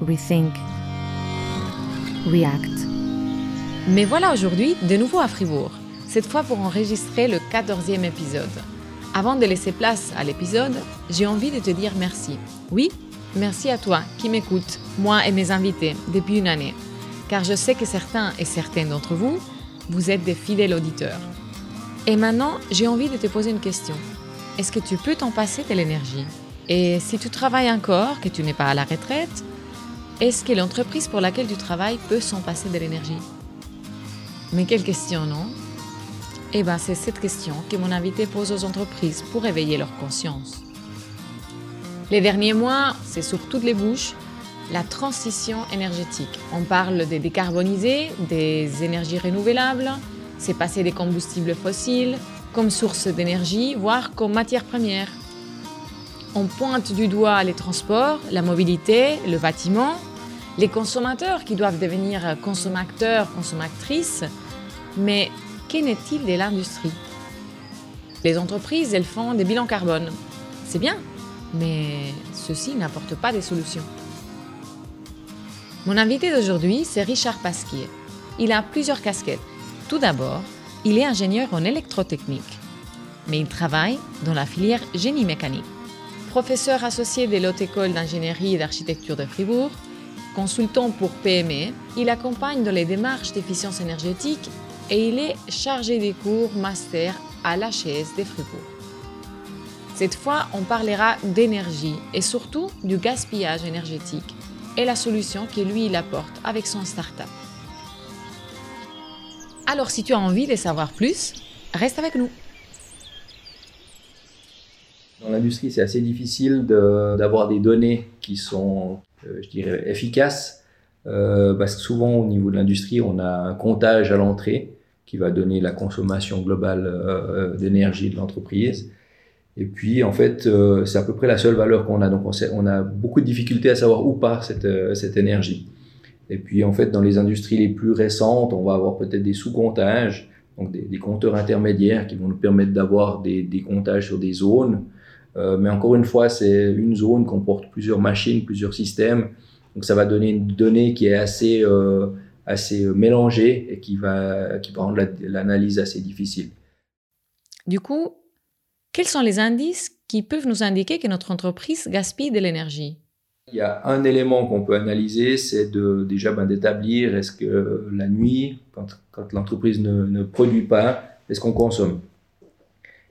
rethink, react. Mais voilà aujourd'hui de nouveau à Fribourg, cette fois pour enregistrer le 14e épisode. Avant de laisser place à l'épisode, j'ai envie de te dire merci. Oui, merci à toi qui m'écoutes, moi et mes invités, depuis une année. Car je sais que certains et certaines d'entre vous, vous êtes des fidèles auditeurs. Et maintenant, j'ai envie de te poser une question. Est-ce que tu peux t'en passer de l'énergie? Et si tu travailles encore, que tu n'es pas à la retraite, est-ce que l'entreprise pour laquelle tu travailles peut s'en passer de l'énergie? Mais quelle question, non? Eh bien, c'est cette question que mon invité pose aux entreprises pour éveiller leur conscience. Les derniers mois, c'est sur toutes les bouches, la transition énergétique. On parle de décarboniser, des énergies renouvelables, c'est passer des combustibles fossiles comme source d'énergie, voire comme matière première. On pointe du doigt les transports, la mobilité, le bâtiment, les consommateurs qui doivent devenir consommateurs, consommatrices, mais qu'en est-il de l'industrie? Les entreprises, elles font des bilans carbone. C'est bien, mais ceci n'apporte pas des solutions. Mon invité d'aujourd'hui, c'est Richard Pasquier. Il a plusieurs casquettes. Tout d'abord, il est ingénieur en électrotechnique, mais il travaille dans la filière génie mécanique. Professeur associé de l'Haute École d'ingénierie et d'architecture de Fribourg, consultant pour PME, il accompagne dans les démarches d'efficience énergétique et il est chargé des cours master à l'HS de Fribourg. Cette fois, on parlera d'énergie et surtout du gaspillage énergétique et la solution que lui il apporte avec son startup. Alors si tu as envie de savoir plus, reste avec nous. Dans l'industrie, c'est assez difficile d'avoir des données qui sont, euh, je dirais, efficaces, euh, parce que souvent au niveau de l'industrie, on a un comptage à l'entrée qui va donner la consommation globale euh, d'énergie de l'entreprise. Et puis, en fait, c'est à peu près la seule valeur qu'on a. Donc, on, a beaucoup de difficultés à savoir où part cette, énergie. Et puis, en fait, dans les industries les plus récentes, on va avoir peut-être des sous-comptages, donc des, compteurs intermédiaires qui vont nous permettre d'avoir des comptages sur des zones. Euh, mais encore une fois, c'est une zone comporte plusieurs machines, plusieurs systèmes. Donc, ça va donner une donnée qui est assez, euh, assez mélangée et qui va, qui va rendre l'analyse assez difficile. Du coup, quels sont les indices qui peuvent nous indiquer que notre entreprise gaspille de l'énergie? Il y a un élément qu'on peut analyser, c'est de, déjà ben, d'établir est-ce que la nuit, quand, quand l'entreprise ne, ne, produit pas, est-ce qu'on consomme?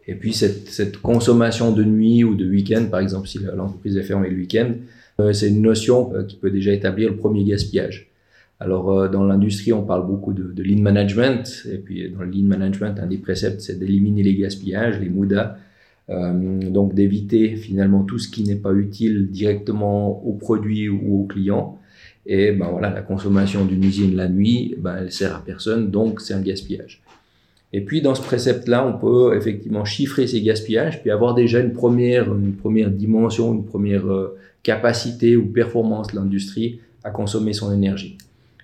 Et puis cette, cette, consommation de nuit ou de week-end, par exemple si l'entreprise est fermée le week-end, euh, c'est une notion euh, qui peut déjà établir le premier gaspillage. Alors euh, dans l'industrie, on parle beaucoup de, de, lean management, et puis dans le lean management, un des préceptes, c'est d'éliminer les gaspillages, les MUDA, euh, donc d'éviter finalement tout ce qui n'est pas utile directement au produit ou au client. Et ben voilà, la consommation d'une usine la nuit, ben elle sert à personne, donc c'est un gaspillage. Et puis dans ce précepte-là, on peut effectivement chiffrer ces gaspillages, puis avoir déjà une première, une première dimension, une première euh, capacité ou performance de l'industrie à consommer son énergie.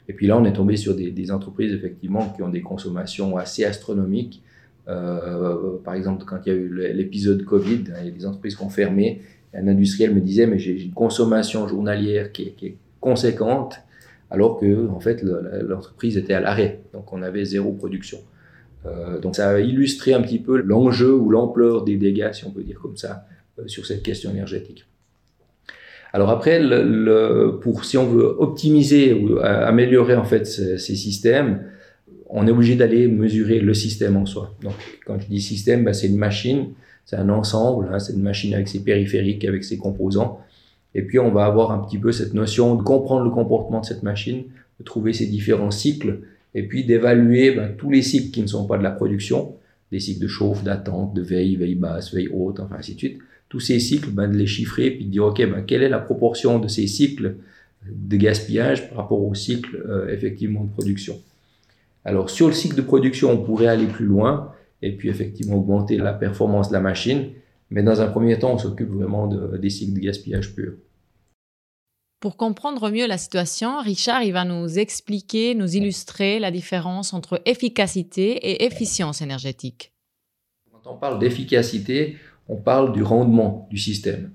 Et puis là, on est tombé sur des, entreprises effectivement qui ont des consommations assez astronomiques euh, par exemple, quand il y a eu l'épisode Covid, il y a des entreprises qui ont fermé. Un industriel me disait, mais j'ai une consommation journalière qui est, conséquente, alors que en fait l'entreprise était à l'arrêt, donc on avait zéro production. Euh, donc ça a illustré un petit peu l'enjeu ou l'ampleur des dégâts, si on peut dire comme ça, euh, sur cette question énergétique. Alors après, le, pour si on veut optimiser ou améliorer en fait ces, ces systèmes, on est obligé d'aller mesurer le système en soi. Donc, quand je dis système, ben, c'est une machine, c'est un ensemble, hein, c'est une machine avec ses périphériques, avec ses composants. Et puis, on va avoir un petit peu cette notion de comprendre le comportement de cette machine, de trouver ses différents cycles, et puis d'évaluer ben, tous les cycles qui ne sont pas de la production, des cycles de chauffe, d'attente, de veille, veille basse, veille haute, enfin ainsi de suite. Tous ces cycles, ben, de les chiffrer, puis de dire, OK, ben, quelle est la proportion de ces cycles de gaspillage par rapport au cycle euh, effectivement de production? Alors sur le cycle de production, on pourrait aller plus loin et puis effectivement augmenter la performance de la machine, mais dans un premier temps, on s'occupe vraiment de, des cycles de gaspillage pur. Pour comprendre mieux la situation, Richard va nous expliquer, nous illustrer la différence entre efficacité et efficience énergétique. Quand on parle d'efficacité, on parle du rendement du système.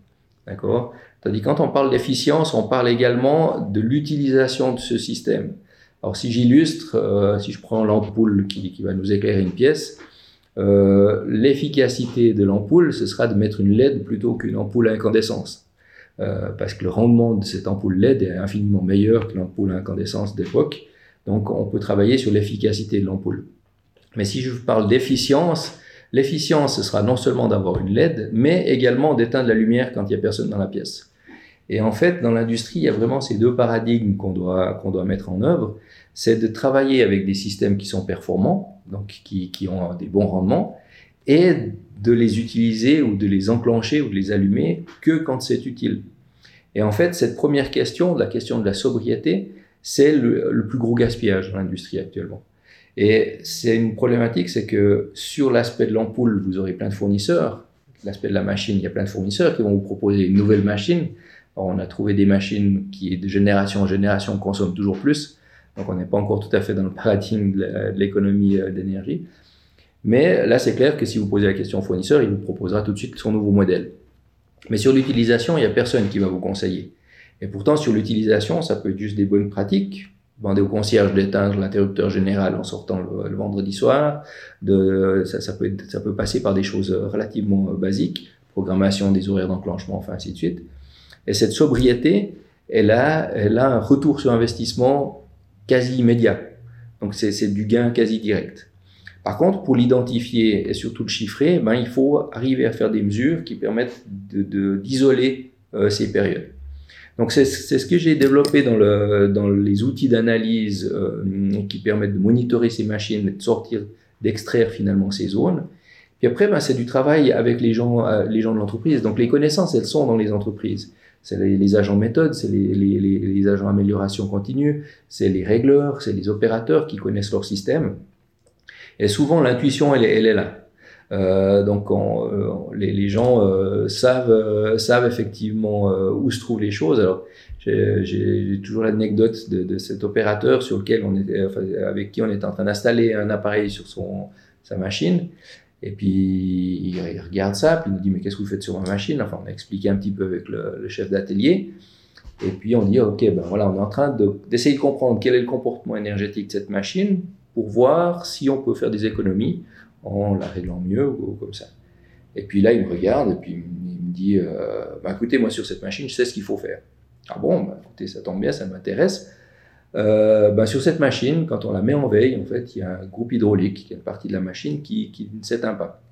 D'accord? Tandis quand on parle d'efficience, on parle également de l'utilisation de ce système. Alors si j'illustre, euh, si je prends l'ampoule qui, qui, va nous éclairer une pièce, euh, l'efficacité de l'ampoule, ce sera de mettre une LED plutôt qu'une ampoule à incandescence. Euh, parce que le rendement de cette ampoule LED est infiniment meilleur que l'ampoule à incandescence d'époque. Donc on peut travailler sur l'efficacité de l'ampoule. Mais si je parle d'efficience, l'efficience, ce sera non seulement d'avoir une LED, mais également d'éteindre la lumière quand il n'y a personne dans la pièce. Et en fait, dans l'industrie, il y a vraiment ces deux paradigmes qu'on doit, qu'on doit mettre en œuvre. C'est de travailler avec des systèmes qui sont performants, donc qui, qui ont des bons rendements, et de les utiliser ou de les enclencher ou de les allumer que quand c'est utile. Et en fait, cette première question, la question de la sobriété, c'est le, plus gros gaspillage dans l'industrie actuellement. Et c'est une problématique, c'est que sur l'aspect de l'ampoule, vous aurez plein de fournisseurs. L'aspect de la machine, il y a plein de fournisseurs qui vont vous proposer une nouvelle machine. On a trouvé des machines qui, de génération en génération, consomment toujours plus. Donc, on n'est pas encore tout à fait dans le paradigme de l'économie euh, d'énergie. Mais là, c'est clair que si vous posez la question au fournisseur, il vous proposera tout de suite son nouveau modèle. Mais sur l'utilisation, il n'y a personne qui va vous conseiller. Et pourtant, sur l'utilisation, ça peut être juste des bonnes pratiques demander au concierge d'éteindre l'interrupteur général en sortant le, vendredi soir. Ça, peut ça peut passer par des choses relativement basiques, programmation des horaires d'enclenchement, enfin ainsi de suite. Et cette sobriété, elle a un retour sur investissement quasi immédiat. Donc c'est du gain quasi direct. Par contre, pour l'identifier et surtout le chiffrer, ben, il faut arriver à faire des mesures qui permettent d'isoler euh, ces périodes. Donc c'est ce que j'ai développé dans, le, dans les outils d'analyse euh, qui permettent de monitorer ces machines, de sortir, d'extraire finalement ces zones. Puis après, ben, c'est du travail avec les gens, euh, les gens de l'entreprise. Donc les connaissances, elles sont dans les entreprises. C'est les, les, agents méthodes, c'est les, agents amélioration continue, c'est les régleurs, c'est les opérateurs qui connaissent leur système. Et souvent, l'intuition, elle, est là. Euh, donc on, euh, les, gens euh, savent, savent effectivement où se trouvent les choses. Alors j'ai toujours l'anecdote de, cet opérateur sur lequel on était, avec qui on était en train d'installer un appareil sur son, sa machine. Et puis il, regarde ça, puis il nous dit mais qu'est-ce que vous faites sur ma machine? Enfin on a expliqué un petit peu avec le, chef d'atelier. Et puis on dit ok ben voilà on est en train d'essayer de, de comprendre quel est le comportement énergétique de cette machine pour voir si on peut faire des économies en la réglant mieux ou, comme ça. Et puis là, il me regarde et puis il me dit euh, bah, écoutez, moi sur cette machine, je sais ce qu'il faut faire. Ah bon, bah, écoutez, ça tombe bien, ça m'intéresse. Euh, bah, sur cette machine, quand on la met en veille, en fait, il y a un groupe hydraulique, qui est une partie de la machine qui, ne s'éteint pas.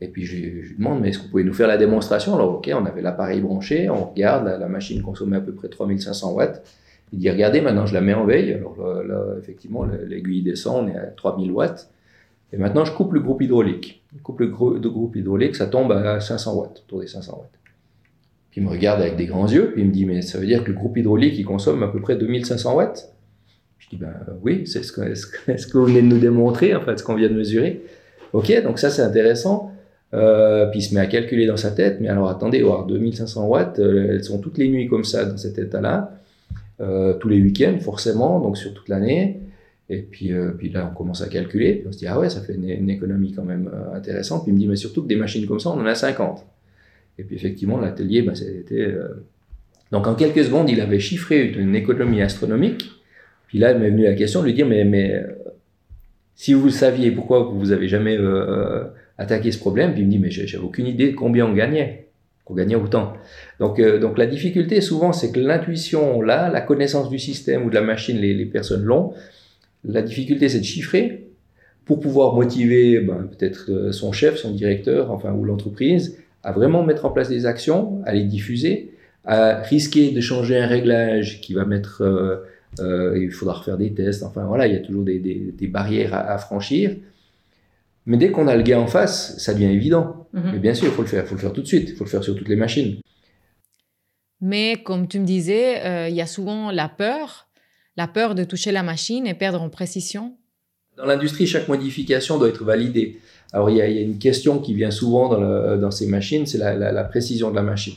Et puis je, lui demande, mais est-ce que vous pouvez nous faire la démonstration? Alors ok, on avait l'appareil branché, on regarde, la, machine consommait à peu près 3500 watts. Il dit, regardez, maintenant je la mets en veille. Alors là, effectivement, l'aiguille descend, on est à 3000 watts. Et maintenant, je coupe le groupe hydraulique. Je coupe le groupe hydraulique, ça tombe à 500 watts, autour des 500 watts. Puis il me regarde avec des grands yeux, puis il me dit, mais ça veut dire que le groupe hydraulique, il consomme à peu près 2500 watts? Je dis, ben oui, c'est ce que, ce de nous démontrer, en fait, ce qu'on vient de mesurer. Ok, donc ça c'est intéressant. Euh, puis il se met à calculer dans sa tête, mais alors attendez, 2500 watts, euh, elles sont toutes les nuits comme ça, dans cet état-là, euh, tous les week-ends forcément, donc sur toute l'année. Et puis, euh, puis là, on commence à calculer. Puis on se dit, ah ouais, ça fait une, économie quand même euh, intéressante. Puis il me dit, mais surtout que des machines comme ça, on en a 50. Et puis effectivement, l'atelier, bah, c'était. Euh... Donc en quelques secondes, il avait chiffré une économie astronomique. Puis là, il m'est venu la question de lui dire, mais, mais euh, si vous saviez pourquoi vous avez jamais attaqué ce problème, puis il me dit, mais j'avais aucune idée de combien on gagnait, qu'on gagnait autant. Donc, donc la difficulté souvent, c'est que l'intuition là, la connaissance du système ou de la machine, les, les personnes l'ont, la difficulté, c'est de chiffrer pour pouvoir motiver ben, peut-être euh, son chef, son directeur, enfin, ou l'entreprise, à vraiment mettre en place des actions, à les diffuser, à risquer de changer un réglage qui va mettre, euh, euh, il faudra refaire des tests, enfin voilà, il y a toujours des, des, des barrières à, à, franchir. Mais dès qu'on a le gars en face, ça devient évident. Mm -hmm. Mais bien sûr, il faut le faire, il faut le faire tout de suite, il faut le faire sur toutes les machines. Mais comme tu me disais, euh, il y a souvent la peur la peur de toucher la machine et perdre en précision Dans l'industrie, chaque modification doit être validée. Alors il y a, il y a une question qui vient souvent dans, le, dans ces machines, c'est la, la, la, précision de la machine.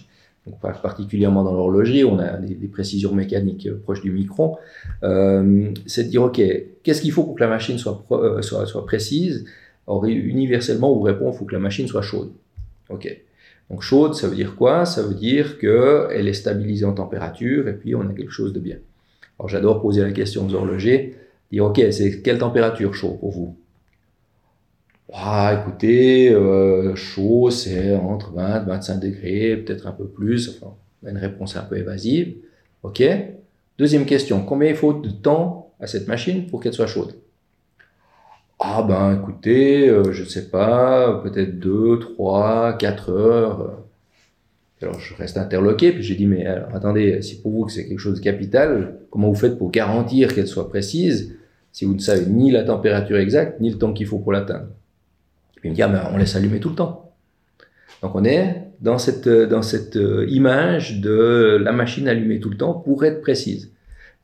Donc, particulièrement dans l'horlogerie, on a des, des, précisions mécaniques euh, proches du micron. Euh, c'est de dire, OK, qu'est-ce qu'il faut pour que la machine soit, soit, soit précise? Or, universellement, on vous répond, il faut que la machine soit chaude. OK. Donc chaude, ça veut dire quoi? Ça veut dire qu'elle est stabilisée en température et puis on a quelque chose de bien. Alors j'adore poser la question aux horlogers, dire ok, c'est quelle température chaud pour vous? Ah, écoutez, euh, chaud, c'est entre 20 25 degrés, peut-être un peu plus. Enfin, une réponse un peu évasive. OK. Deuxième question, combien il faut de temps à cette machine pour qu'elle soit chaude? Ah ben écoutez, euh, je ne sais pas, peut-être 2, 3, 4 heures. Alors je reste interloqué, puis j'ai dit, mais attendez, si pour vous que c'est quelque chose de capital, comment vous faites pour garantir qu'elle soit précise si vous ne savez ni la température exacte, ni le temps qu'il faut pour l'atteindre? Il me dit, ah ben, on laisse allumer tout le temps. Donc on est dans cette, dans cette euh, image de la machine allumée tout le temps pour être précise.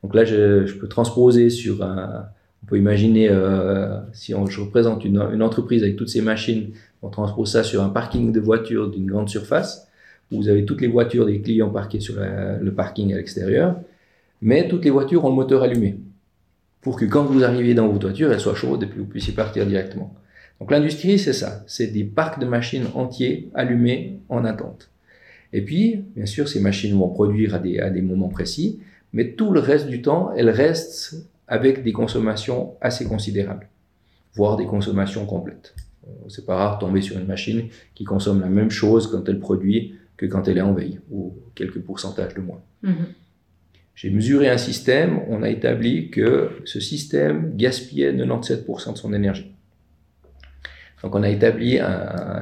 Donc là, je, peux transposer sur un... On peut imaginer, euh, si on, je représente une, une, entreprise avec toutes ces machines, on transpose ça sur un parking de voitures d'une grande surface, où vous avez toutes les voitures des clients parquées sur le parking à l'extérieur, mais toutes les voitures ont le moteur allumé, pour que quand vous arrivez dans votre voiture, elle soit chaude et puis vous puissiez partir directement. Donc l'industrie, c'est ça, c'est des parcs de machines entiers allumés en attente. Et puis, bien sûr, ces machines vont produire à des, à des moments précis, mais tout le reste du temps, elles restent avec des consommations assez considérables, voire des consommations complètes. Euh, c'est pas rare de tomber sur une machine qui consomme la même chose quand elle produit que quand elle est en veille, ou quelques pourcentages de moins. Mm-hmm. J'ai mesuré un système, on a établi que ce système gaspillait 97% de son énergie. Donc on a établi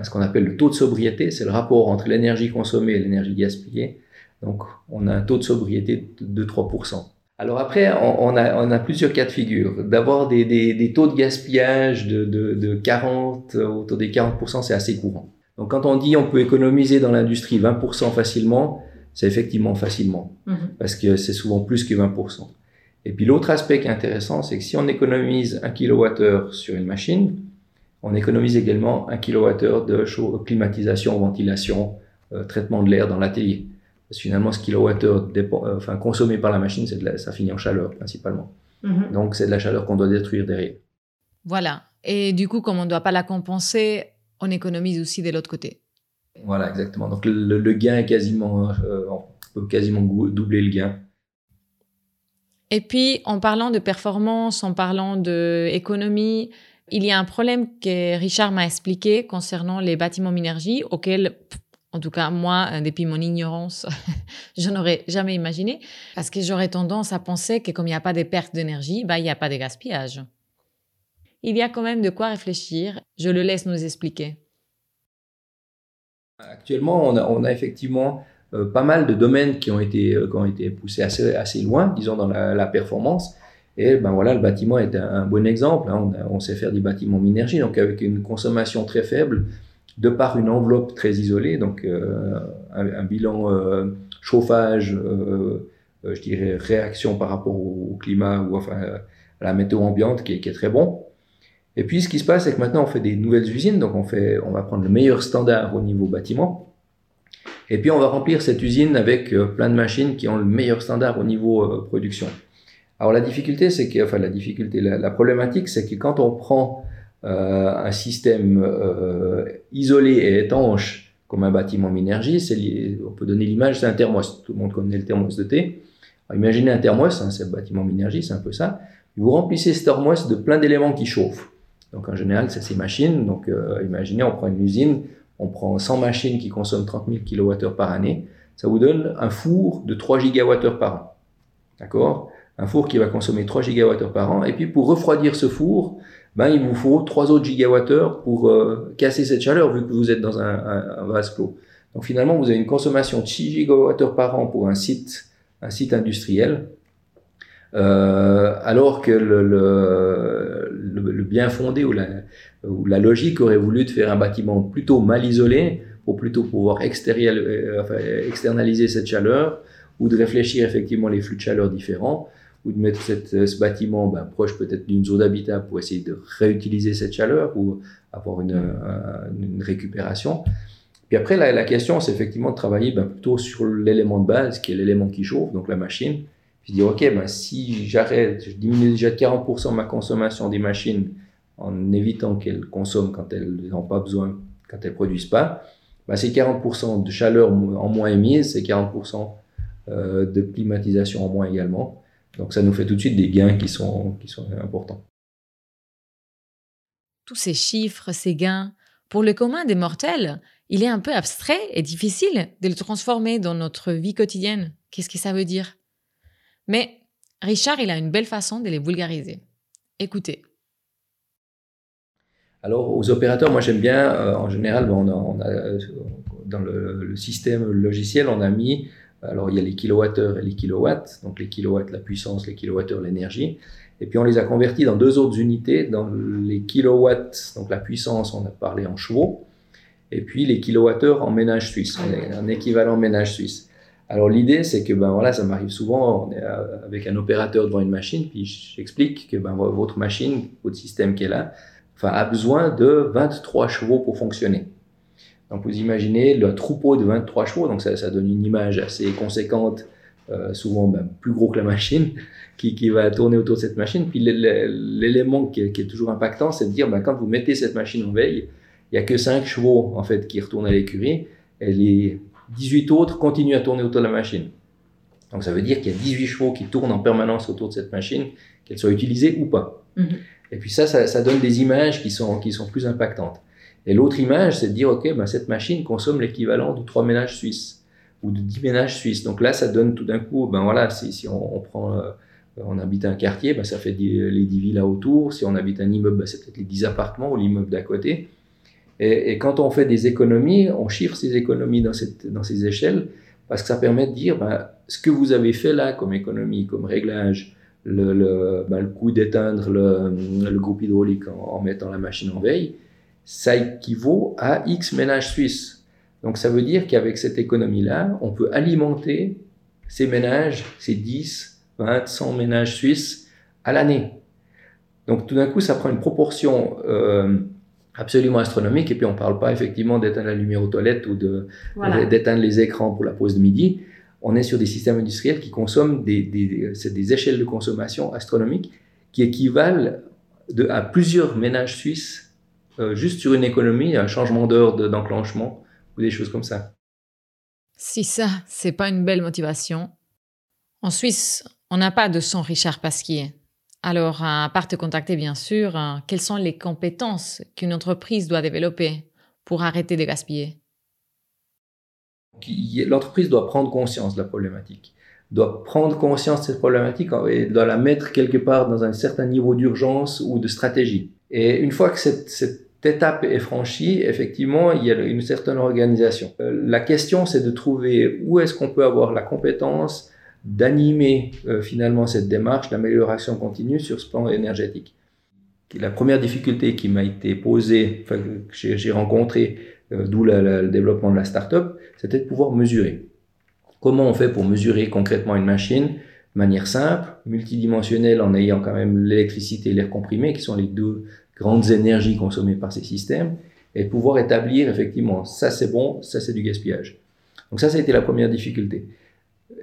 ce qu'on appelle le taux de sobriété, c'est le rapport entre l'énergie consommée et l'énergie gaspillée. Donc on a un taux de sobriété de 3%. Alors après, on, a, plusieurs cas de figure. D'avoir des, taux de gaspillage de, 40, autour des 40%, c'est assez courant. Donc quand on dit on peut économiser dans l'industrie 20% facilement, c'est effectivement facilement, mhm. parce que c'est souvent plus que 20%. Et puis l'autre aspect qui est intéressant, c'est que si on économise 1 kWh sur une machine, on économise également un kWh de climatisation, ventilation, euh, traitement de l'air dans l'atelier. Parce que finalement, ce kilowattheure euh, enfin, consommé par la machine, de ça finit en chaleur principalement. Mhm. Donc, c'est de la chaleur qu'on doit détruire derrière. Voilà. Et du coup, comme on ne doit pas la compenser, on économise aussi de l'autre côté. Voilà, exactement. Donc, le, gain est quasiment, euh, on peut quasiment doubler le gain. Et puis, en parlant de performance, en parlant d'économie, il y a un problème que Richard m'a expliqué concernant les bâtiments Minergie, auquel, en tout cas, moi, euh, depuis mon ignorance, je n'aurais jamais imaginé, parce que j'aurais tendance à penser que comme il n'y a pas de perte d'énergie, bah, il n'y a pas de gaspillage. Il y a quand même de quoi réfléchir. Je le laisse nous expliquer. Actuellement, on a, effectivement euh, pas mal de domaines qui ont été, euh, qui ont été poussés assez, loin, disons, dans la performance. Et ben voilà, le bâtiment est un, bon exemple. Hein. On, sait faire des bâtiments minergie, donc avec une consommation très faible, de par une enveloppe très isolée, donc euh, un, bilan euh, chauffage, euh, je dirais réaction par rapport au, climat ou enfin à la météo ambiante qui est, très bon. Et puis ce qui se passe, c'est que maintenant on fait des nouvelles usines, donc on, fait, on va prendre le meilleur standard au niveau bâtiment. Et puis on va remplir cette usine avec plein de machines qui ont le meilleur standard au niveau production. Alors la difficulté, c'est que, enfin la difficulté, la, problématique, c'est que quand on prend euh, un système euh, isolé et étanche comme un bâtiment Minergie, on peut donner l'image, c'est un thermos. Tout le monde connaît le thermos de thé. imaginez un thermos, hein, c'est le bâtiment Minergie, c'est un peu ça. Vous remplissez ce thermos de plein d'éléments qui chauffent. Donc en général, c'est ces machines. Donc euh, imaginez, on prend une usine, on prend 100 machines qui consomment 30 000 kWh par année. Ça vous donne un four de 3 GWh par an. D'accord? Un four qui va consommer 3 gigawattheures par an. Et puis pour refroidir ce four, ben, il vous faut 3 autres gigawattheures pour euh, casser cette chaleur vu que vous êtes dans un, vase clos. Donc finalement, vous avez une consommation de 6 gigawattheures par an pour un site, un site industriel, euh, alors que le, le, le, bien fondé ou la, ou la logique aurait voulu de faire un bâtiment plutôt mal isolé pour plutôt pouvoir euh, enfin, externaliser cette chaleur ou de réfléchir effectivement les flux de chaleur différents ou de mettre euh, ce bâtiment ben, proche peut-être d'une zone d'habitat pour essayer de réutiliser cette chaleur ou avoir une, euh, récupération. Puis après, la, question, c'est effectivement de travailler ben, plutôt sur l'élément de base, qui est l'élément qui chauffe, donc la machine. Puis dire, OK, ben, si j'arrête, je diminue déjà de 40% ma consommation des machines en évitant qu'elles consomment quand elles n'ont pas besoin, quand elles produisent pas, bah, c'est 40% de chaleur en moins émise, c'est 40% euh, de climatisation en moins également. Donc ça nous fait tout de suite des gains qui sont, qui sont importants. Tous ces chiffres, ces gains, pour le commun des mortels, il est un peu abstrait et difficile de le transformer dans notre vie quotidienne. Qu'est-ce que ça veut dire? Mais Richard, il a une belle façon de les vulgariser. Écoutez. Alors, aux opérateurs, moi j'aime bien, euh, en général, on a, euh, dans le, système logiciel, on a mis, alors il y a les kilowattheures et les kilowatts, donc les kilowatts la puissance, les kilowattheures l'énergie, et puis on les a convertis dans deux autres unités, dans les kilowatts, donc la puissance, on a parlé en chevaux, et puis les kilowattheures en ménage suisse, un équivalent ménage suisse. Alors l'idée, c'est que ben voilà, ça m'arrive souvent, on est euh, avec un opérateur devant une machine, puis j'explique que ben, votre machine, votre système qui est là, enfin, a besoin de 23 chevaux pour fonctionner. Donc vous imaginez le troupeau de 23 chevaux, donc ça, ça donne une image assez conséquente, euh, souvent ben, plus gros que la machine, qui, qui, va tourner autour de cette machine. Puis l'élément qui, qui, est toujours impactant, c'est de dire ben, quand vous mettez cette machine en veille, il n'y a que 5 chevaux en fait qui retournent à l'écurie, et les 18 autres continuent à tourner autour de la machine. Donc ça veut dire qu'il y a 18 chevaux qui tournent en permanence autour de cette machine, qu'elle soit utilisée ou pas. Mhm. Et puis ça, ça, donne des images qui sont, qui sont plus impactantes. Et l'autre image, c'est de dire, OK, ben cette machine consomme l'équivalent de 3 ménages suisses ou de 10 ménages suisses. Donc là, ça donne tout d'un coup, ben voilà, si, on, prend, euh, on habite un quartier, ben ça fait les 10 villas autour. Si on habite un immeuble, ben c'est peut-être les 10 appartements ou l'immeuble d'à côté. Et, quand on fait des économies, on chiffre ces économies dans, cette, dans ces échelles parce que ça permet de dire ben, ce que vous avez fait là comme économie, comme réglage, le, le, ben, le coût d'éteindre le, groupe hydraulique en, mettant la machine en veille, ça équivaut à X ménages suisses. Donc ça veut dire qu'avec cette économie-là, on peut alimenter ces ménages, ces 10, 20, 100 ménages suisses à l'année. Donc tout d'un coup, ça prend une proportion euh, absolument astronomique. Et puis, on ne parle pas effectivement d'éteindre la lumière aux toilettes ou d'éteindre les écrans pour la pause de midi. On est sur des systèmes industriels qui consomment des, des, des échelles de consommation astronomiques qui équivalent de, à plusieurs ménages suisses euh, juste sur une économie, un changement d'heure d'enclenchement ou des choses comme ça. Si ça, c'est pas une belle motivation. En Suisse, on n'a pas de son Richard Pasquier. Alors, à part te contacter, bien sûr, hein, quelles sont les compétences qu'une entreprise doit développer pour arrêter de gaspiller? L'entreprise doit prendre conscience de la problématique, doit prendre conscience de cette problématique et doit la mettre quelque part dans un certain niveau d'urgence ou de stratégie. Et une fois que cette, cette étape est franchie, effectivement, il y a une certaine organisation. Euh, la question, c'est de trouver où est-ce qu'on peut avoir la compétence, d'animer euh, finalement cette démarche d'amélioration continue sur ce plan énergétique. La première difficulté qui m'a été posée, enfin, que j'ai rencontré, euh, d'où le développement de la start-up, c'était de pouvoir mesurer. Comment on fait pour mesurer concrètement une machine de manière simple, multidimensionnelle, en ayant quand même l'électricité et l'air comprimé, qui sont les deux grandes énergies consommées par ces systèmes, et pouvoir établir effectivement ça c'est bon, ça c'est du gaspillage. Donc ça, ça a été la première difficulté.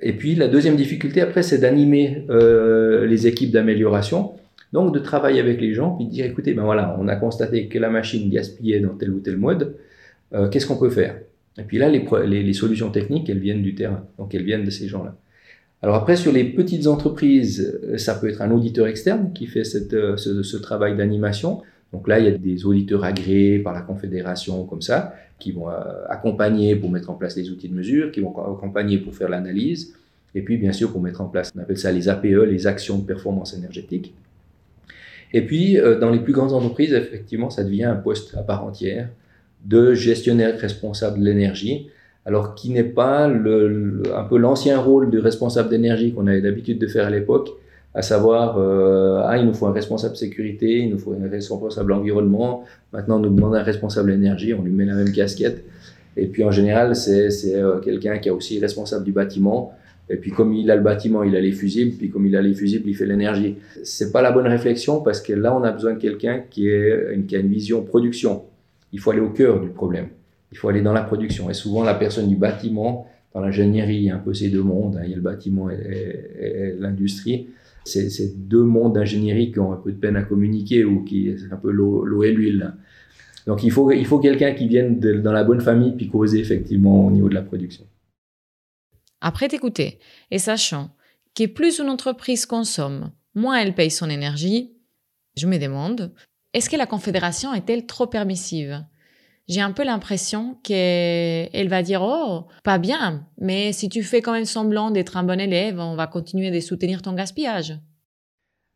Et puis la deuxième difficulté après, c'est d'animer euh, les équipes d'amélioration. Donc de travailler avec les gens, puis de dire, écoutez, ben voilà, on a constaté que la machine gaspillait dans tel ou tel mode, euh, qu'est-ce qu'on peut faire? Et puis là, les, les, solutions techniques, elles viennent du terrain, donc elles viennent de ces gens-là. Alors après, sur les petites entreprises, euh, ça peut être un auditeur externe qui fait cette, ce, ce travail d'animation. Donc là, il y a des auditeurs agréés par la Confédération comme ça, qui vont euh, accompagner pour mettre en place les outils de mesure, qui vont accompagner pour faire l'analyse, et puis bien sûr pour mettre en place, on appelle ça les APE, les actions de performance énergétique. Et puis euh, dans les plus grandes entreprises, effectivement, ça devient un poste à part entière de gestionnaire responsable de l'énergie, alors qui n'est pas un peu l'ancien rôle de responsable d'énergie qu'on avait d'habitude de faire à l'époque, à savoir, euh, ah, il nous faut un responsable sécurité, il nous faut un responsable environnement, maintenant on nous demande un responsable énergie, on lui met la même casquette. Et puis en général, c'est euh, quelqu'un qui est aussi responsable du bâtiment. Et puis comme il a le bâtiment, il a les fusibles, puis comme il a les fusibles, il fait l'énergie. C'est pas la bonne réflexion parce que là, on a besoin de quelqu'un qui, qui a une vision production. Il faut aller au cœur du problème. Il faut aller dans la production. Et souvent, la personne du bâtiment, dans l'ingénierie, il y a un peu ces deux mondes. Hein. Il y a le bâtiment et l'industrie c'est deux mondes d'ingénierie qui ont un peu de peine à communiquer ou qui c'est un peu l'eau et l'huile. Donc il faut, il faut quelqu'un qui vienne dans la bonne famille puis causer effectivement au niveau de la production. Après t'écouter et sachant que plus une entreprise consomme, moins elle paye son énergie, je me demande, est-ce que la Confédération est-elle trop permissive? J'ai un peu l'impression qu'elle va dire Oh, pas bien, mais si tu fais quand même semblant d'être un bon élève, on va continuer de soutenir ton gaspillage.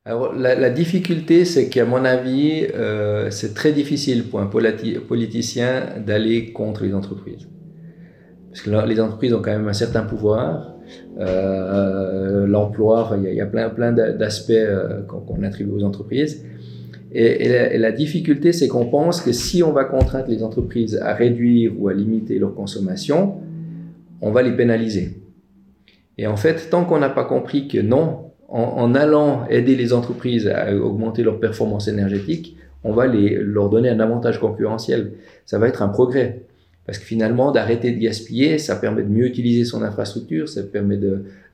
Alors, la, difficulté, c'est qu'à mon avis, euh, c'est très difficile pour un politicien d'aller contre les entreprises. Parce que les entreprises ont quand même un certain pouvoir. Euh, l'emploi, il y, a plein, plein d'aspects euh, qu'on attribue aux entreprises. Et, la, difficulté, c'est qu'on pense que si on va contraindre les entreprises à réduire ou à limiter leur consommation, on va les pénaliser. Et en fait, tant qu'on n'a pas compris que non, en, allant aider les entreprises à augmenter leur performance énergétique, on va les, leur donner un avantage concurrentiel. Ça va être un progrès. Parce que finalement, d'arrêter de gaspiller, ça permet de mieux utiliser son infrastructure, ça permet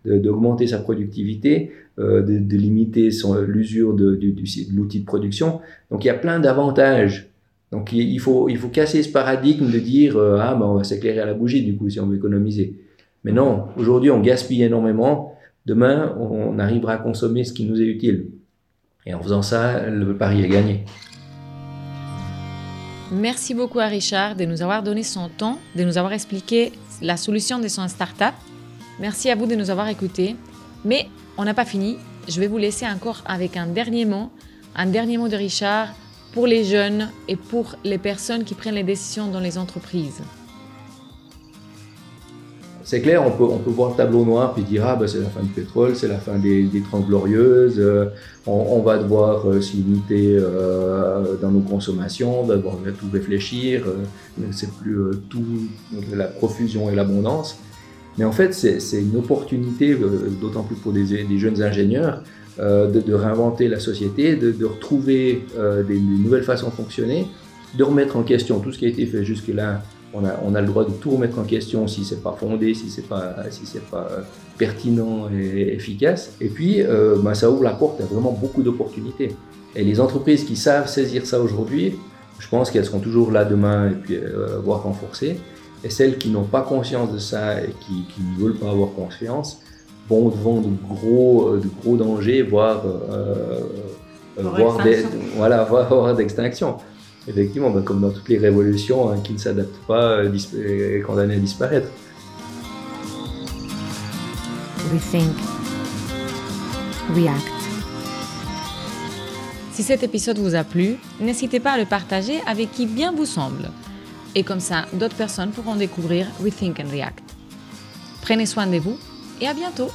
d'augmenter sa productivité, euh, de, de, limiter l'usure de l'outil de production. Donc il y a plein d'avantages. Donc il faut, il faut casser ce paradigme de dire euh, ah ben on va s'éclairer à la bougie du coup si on veut économiser. Mais non, aujourd'hui on gaspille énormément Demain, on arrivera à consommer ce qui nous est utile. Et en faisant ça, le pari est gagné. Merci beaucoup à Richard de nous avoir donné son temps, de nous avoir expliqué la solution de son startup. Merci à vous de nous avoir écoutés. Mais on n'a pas fini. Je vais vous laisser encore avec un dernier mot, un dernier mot de Richard pour les jeunes et pour les personnes qui prennent les décisions dans les entreprises c'est clair, on peut, on peut voir le tableau noir puis dire ah ben, c'est la fin du pétrole, c'est la fin des, des Trente Glorieuses, euh, on, va devoir euh, se limiter euh, dans nos consommations, on va devoir tout réfléchir, c'est plus tout la profusion et l'abondance. Mais en fait, c'est une opportunité, d'autant plus pour des, jeunes ingénieurs, de, de, réinventer la société, de, retrouver des, des nouvelles façons de fonctionner, de remettre en question tout ce qui a été fait jusque-là on a, le droit de tout remettre en question si c'est pas fondé, si c'est pas, pas euh, pertinent et efficace. Et puis, euh, ben, ça ouvre la porte à vraiment beaucoup d'opportunités. Et les entreprises qui savent saisir ça aujourd'hui, je pense qu'elles seront toujours là demain et puis euh, voire renforcées. Et celles qui n'ont pas conscience de ça et qui, ne veulent pas avoir confiance vont devant de gros, de gros dangers, voire, voire, voilà, voire d'extinction effectivement, bah, comme dans toutes les révolutions hein, qui ne s'adaptent pas, euh, est condamné à disparaître. Rethink. React. Si cet épisode vous a plu, n'hésitez pas à le partager avec qui bien vous semble. Et comme ça, d'autres personnes pourront découvrir Rethink and React. Prenez soin de vous et à bientôt